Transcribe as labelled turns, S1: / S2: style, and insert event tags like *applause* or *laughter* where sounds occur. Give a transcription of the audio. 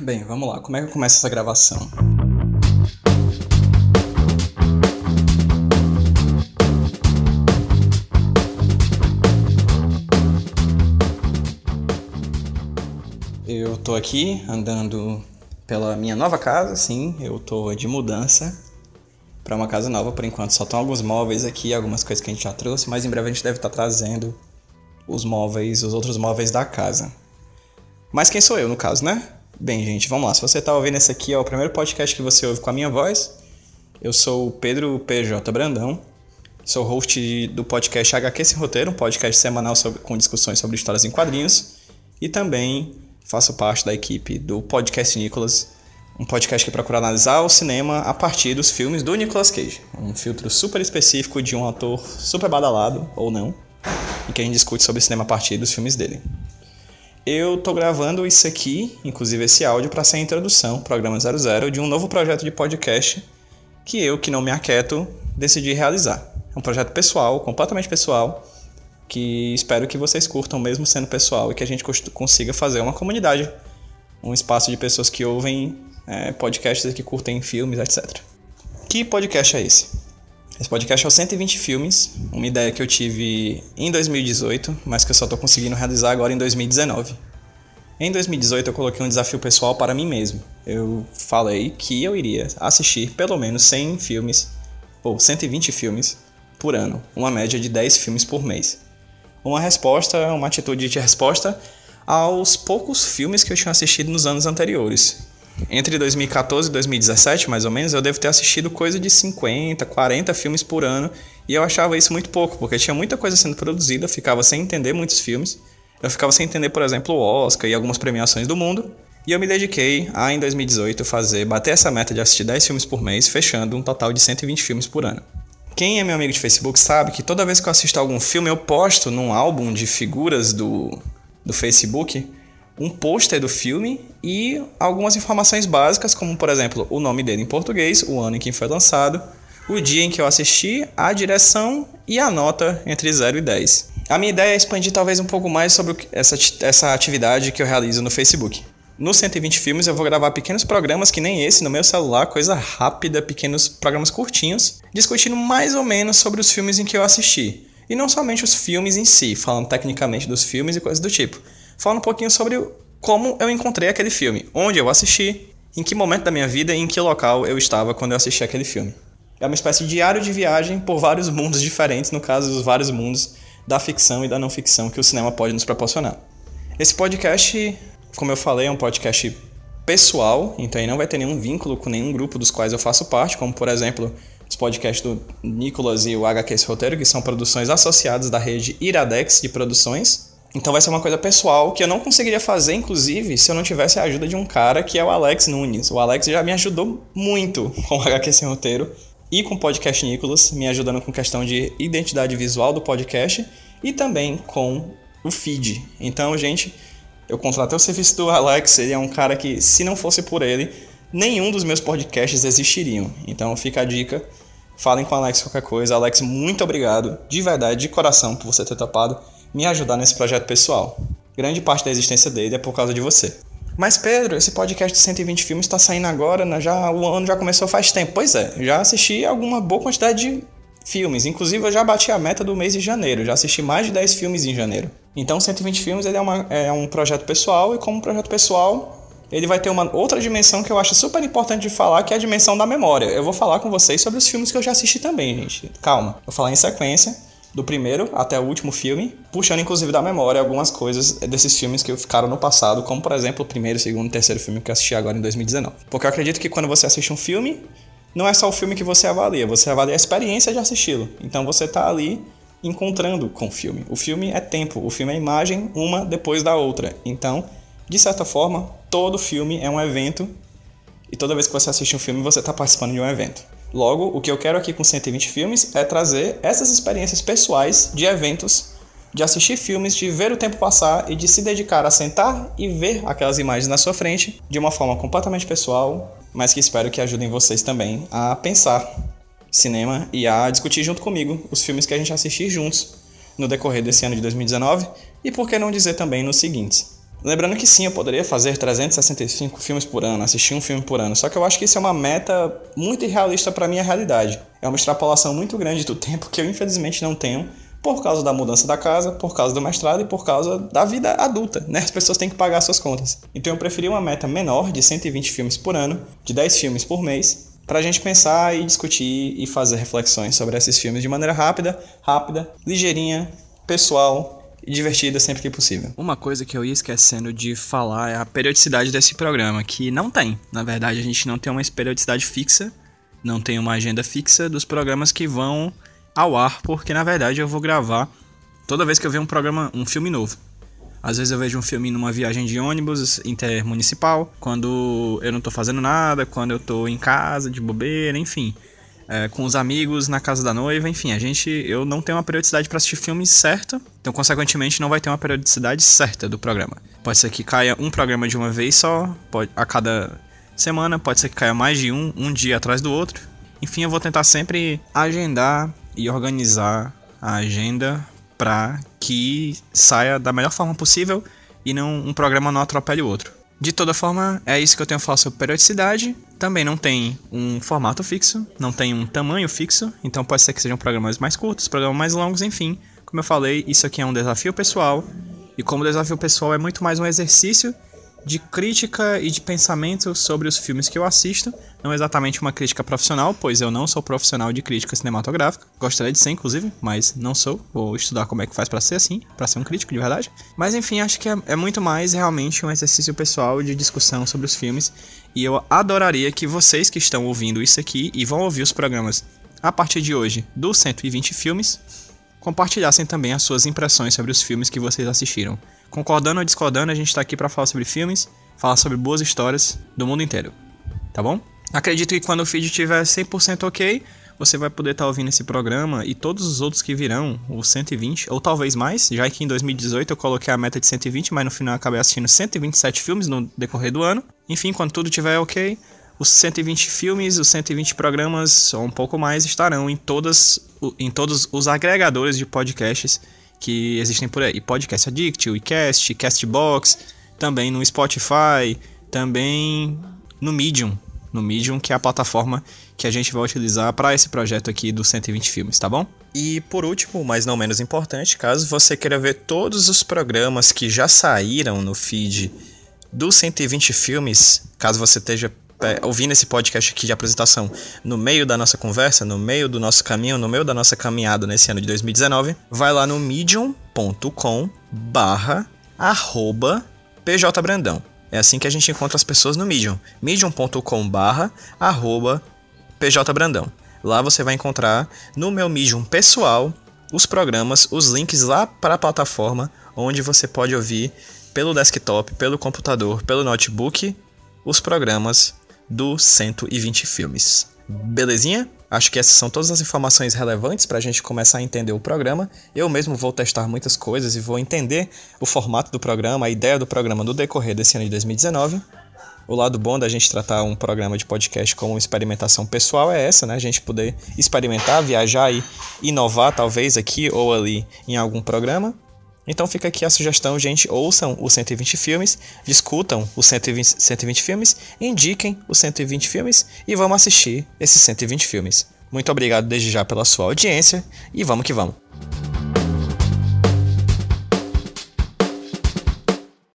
S1: Bem, vamos lá. Como é que eu começo essa gravação? Eu tô aqui andando pela minha nova casa, sim, eu tô de mudança para uma casa nova por enquanto. Só estão alguns móveis aqui, algumas coisas que a gente já trouxe, mas em breve a gente deve estar trazendo os móveis, os outros móveis da casa. Mas quem sou eu no caso, né? Bem, gente, vamos lá. Se você está ouvindo esse aqui, é o primeiro podcast que você ouve com a minha voz. Eu sou o Pedro PJ Brandão. Sou host do podcast HQ Sem Roteiro, um podcast semanal sobre, com discussões sobre histórias em quadrinhos. E também faço parte da equipe do Podcast Nicolas, um podcast que procura analisar o cinema a partir dos filmes do Nicolas Cage. Um filtro super específico de um ator super badalado, ou não, e que a gente discute sobre cinema a partir dos filmes dele. Eu tô gravando isso aqui, inclusive esse áudio, para ser a introdução, programa 00, de um novo projeto de podcast que eu, que não me aquieto, decidi realizar. É um projeto pessoal, completamente pessoal, que espero que vocês curtam, mesmo sendo pessoal, e que a gente consiga fazer uma comunidade, um espaço de pessoas que ouvem é, podcasts e que curtem filmes, etc. Que podcast é esse? Esse podcast é o 120 filmes, uma ideia que eu tive em 2018, mas que eu só estou conseguindo realizar agora em 2019. Em 2018 eu coloquei um desafio pessoal para mim mesmo. Eu falei que eu iria assistir pelo menos 100 filmes, ou 120 filmes, por ano, uma média de 10 filmes por mês. Uma resposta, uma atitude de resposta aos poucos filmes que eu tinha assistido nos anos anteriores. Entre 2014 e 2017, mais ou menos, eu devo ter assistido coisa de 50, 40 filmes por ano, e eu achava isso muito pouco, porque tinha muita coisa sendo produzida, eu ficava sem entender muitos filmes. Eu ficava sem entender, por exemplo, o Oscar e algumas premiações do mundo. E eu me dediquei a, em 2018, fazer bater essa meta de assistir 10 filmes por mês, fechando um total de 120 filmes por ano. Quem é meu amigo de Facebook sabe que toda vez que eu assisto algum filme, eu posto num álbum de figuras do, do Facebook um pôster do filme e algumas informações básicas, como por exemplo o nome dele em português, o ano em que foi lançado, o dia em que eu assisti, a direção e a nota entre 0 e 10. A minha ideia é expandir talvez um pouco mais sobre essa, essa atividade que eu realizo no Facebook. No 120 filmes eu vou gravar pequenos programas que nem esse no meu celular, coisa rápida, pequenos programas curtinhos, discutindo mais ou menos sobre os filmes em que eu assisti. E não somente os filmes em si, falando tecnicamente dos filmes e coisas do tipo. Falando um pouquinho sobre como eu encontrei aquele filme, onde eu assisti, em que momento da minha vida e em que local eu estava quando eu assisti aquele filme. É uma espécie de diário de viagem por vários mundos diferentes, no caso, os vários mundos da ficção e da não ficção que o cinema pode nos proporcionar. Esse podcast como eu falei, é um podcast pessoal, então aí não vai ter nenhum vínculo com nenhum grupo dos quais eu faço parte, como por exemplo os podcasts do Nicolas e o HQ Esse Roteiro, que são produções associadas da rede Iradex de produções. Então vai ser uma coisa pessoal que eu não conseguiria fazer, inclusive, se eu não tivesse a ajuda de um cara que é o Alex Nunes. O Alex já me ajudou muito *laughs* com o HQ Sem Roteiro e com o podcast Nicolas, me ajudando com questão de identidade visual do podcast e também com o feed. Então, gente, eu contratei o serviço do Alex, ele é um cara que, se não fosse por ele, nenhum dos meus podcasts existiriam. Então fica a dica, falem com o Alex qualquer coisa. Alex, muito obrigado, de verdade, de coração, por você ter topado me ajudar nesse projeto pessoal. Grande parte da existência dele é por causa de você. Mas Pedro, esse podcast de 120 filmes está saindo agora, né? já o ano já começou faz tempo. Pois é, já assisti alguma boa quantidade de filmes. Inclusive, eu já bati a meta do mês de janeiro. Já assisti mais de 10 filmes em janeiro. Então, 120 filmes ele é, uma, é um projeto pessoal. E como projeto pessoal, ele vai ter uma outra dimensão que eu acho super importante de falar, que é a dimensão da memória. Eu vou falar com vocês sobre os filmes que eu já assisti também, gente. Calma. Vou falar em sequência. Do primeiro até o último filme, puxando inclusive da memória algumas coisas desses filmes que ficaram no passado, como por exemplo o primeiro, segundo e terceiro filme que eu assisti agora em 2019. Porque eu acredito que quando você assiste um filme, não é só o filme que você avalia, você avalia a experiência de assisti-lo. Então você está ali encontrando com o filme. O filme é tempo, o filme é imagem, uma depois da outra. Então, de certa forma, todo filme é um evento e toda vez que você assiste um filme, você está participando de um evento. Logo, o que eu quero aqui com 120 filmes é trazer essas experiências pessoais de eventos, de assistir filmes, de ver o tempo passar e de se dedicar a sentar e ver aquelas imagens na sua frente de uma forma completamente pessoal, mas que espero que ajudem vocês também a pensar cinema e a discutir junto comigo os filmes que a gente assistir juntos no decorrer desse ano de 2019 e por que não dizer também nos seguintes. Lembrando que sim, eu poderia fazer 365 filmes por ano, assistir um filme por ano, só que eu acho que isso é uma meta muito irrealista para minha realidade. É uma extrapolação muito grande do tempo que eu infelizmente não tenho por causa da mudança da casa, por causa do mestrado e por causa da vida adulta, né? As pessoas têm que pagar suas contas. Então eu preferi uma meta menor de 120 filmes por ano, de 10 filmes por mês, para a gente pensar e discutir e fazer reflexões sobre esses filmes de maneira rápida, rápida, ligeirinha, pessoal e divertida sempre que possível. Uma coisa que eu ia esquecendo de falar é a periodicidade desse programa, que não tem. Na verdade, a gente não tem uma periodicidade fixa, não tem uma agenda fixa dos programas que vão ao ar, porque na verdade eu vou gravar toda vez que eu ver um programa, um filme novo. Às vezes eu vejo um filme numa viagem de ônibus intermunicipal, quando eu não tô fazendo nada, quando eu tô em casa, de bobeira, enfim é, com os amigos na casa da noiva, enfim, a gente eu não tenho uma periodicidade para assistir filmes certa, então consequentemente não vai ter uma periodicidade certa do programa. Pode ser que caia um programa de uma vez só, pode, a cada semana, pode ser que caia mais de um, um dia atrás do outro. Enfim, eu vou tentar sempre agendar e organizar a agenda para que saia da melhor forma possível e não um programa não atropele o outro. De toda forma, é isso que eu tenho a falar sobre periodicidade. Também não tem um formato fixo, não tem um tamanho fixo, então pode ser que sejam programas mais curtos, programas mais longos, enfim. Como eu falei, isso aqui é um desafio pessoal, e como desafio pessoal é muito mais um exercício de crítica e de pensamento sobre os filmes que eu assisto. Não exatamente uma crítica profissional, pois eu não sou profissional de crítica cinematográfica. Gostaria de ser, inclusive, mas não sou. Vou estudar como é que faz para ser assim, para ser um crítico de verdade. Mas enfim, acho que é, é muito mais realmente um exercício pessoal de discussão sobre os filmes. E eu adoraria que vocês que estão ouvindo isso aqui e vão ouvir os programas a partir de hoje dos 120 filmes, compartilhassem também as suas impressões sobre os filmes que vocês assistiram. Concordando ou discordando, a gente está aqui para falar sobre filmes, falar sobre boas histórias do mundo inteiro. Tá bom? Acredito que quando o feed estiver 100% ok, você vai poder estar tá ouvindo esse programa e todos os outros que virão, os 120, ou talvez mais, já que em 2018 eu coloquei a meta de 120, mas no final eu acabei assistindo 127 filmes no decorrer do ano. Enfim, quando tudo estiver ok, os 120 filmes, os 120 programas, ou um pouco mais, estarão em, todas, em todos os agregadores de podcasts que existem por aí. Podcast Addict, WeCast, Castbox, também no Spotify, também no Medium. No Medium, que é a plataforma que a gente vai utilizar para esse projeto aqui dos 120 filmes, tá bom? E por último, mas não menos importante, caso você queira ver todos os programas que já saíram no feed dos 120 filmes, caso você esteja ouvindo esse podcast aqui de apresentação no meio da nossa conversa, no meio do nosso caminho, no meio da nossa caminhada nesse ano de 2019, vai lá no medium.com barra arroba pjbrandão. É assim que a gente encontra as pessoas no Medium. medium.com barra arroba pjbrandão. Lá você vai encontrar no meu Medium pessoal os programas, os links lá para a plataforma onde você pode ouvir pelo desktop, pelo computador, pelo notebook os programas dos 120 filmes. Belezinha? Acho que essas são todas as informações relevantes para a gente começar a entender o programa. Eu mesmo vou testar muitas coisas e vou entender o formato do programa, a ideia do programa no decorrer desse ano de 2019. O lado bom da gente tratar um programa de podcast como experimentação pessoal é essa, né? A gente poder experimentar, viajar e inovar, talvez aqui ou ali em algum programa. Então fica aqui a sugestão, gente, ouçam os 120 filmes, discutam os 120, 120 filmes, indiquem os 120 filmes e vamos assistir esses 120 filmes. Muito obrigado desde já pela sua audiência e vamos que vamos.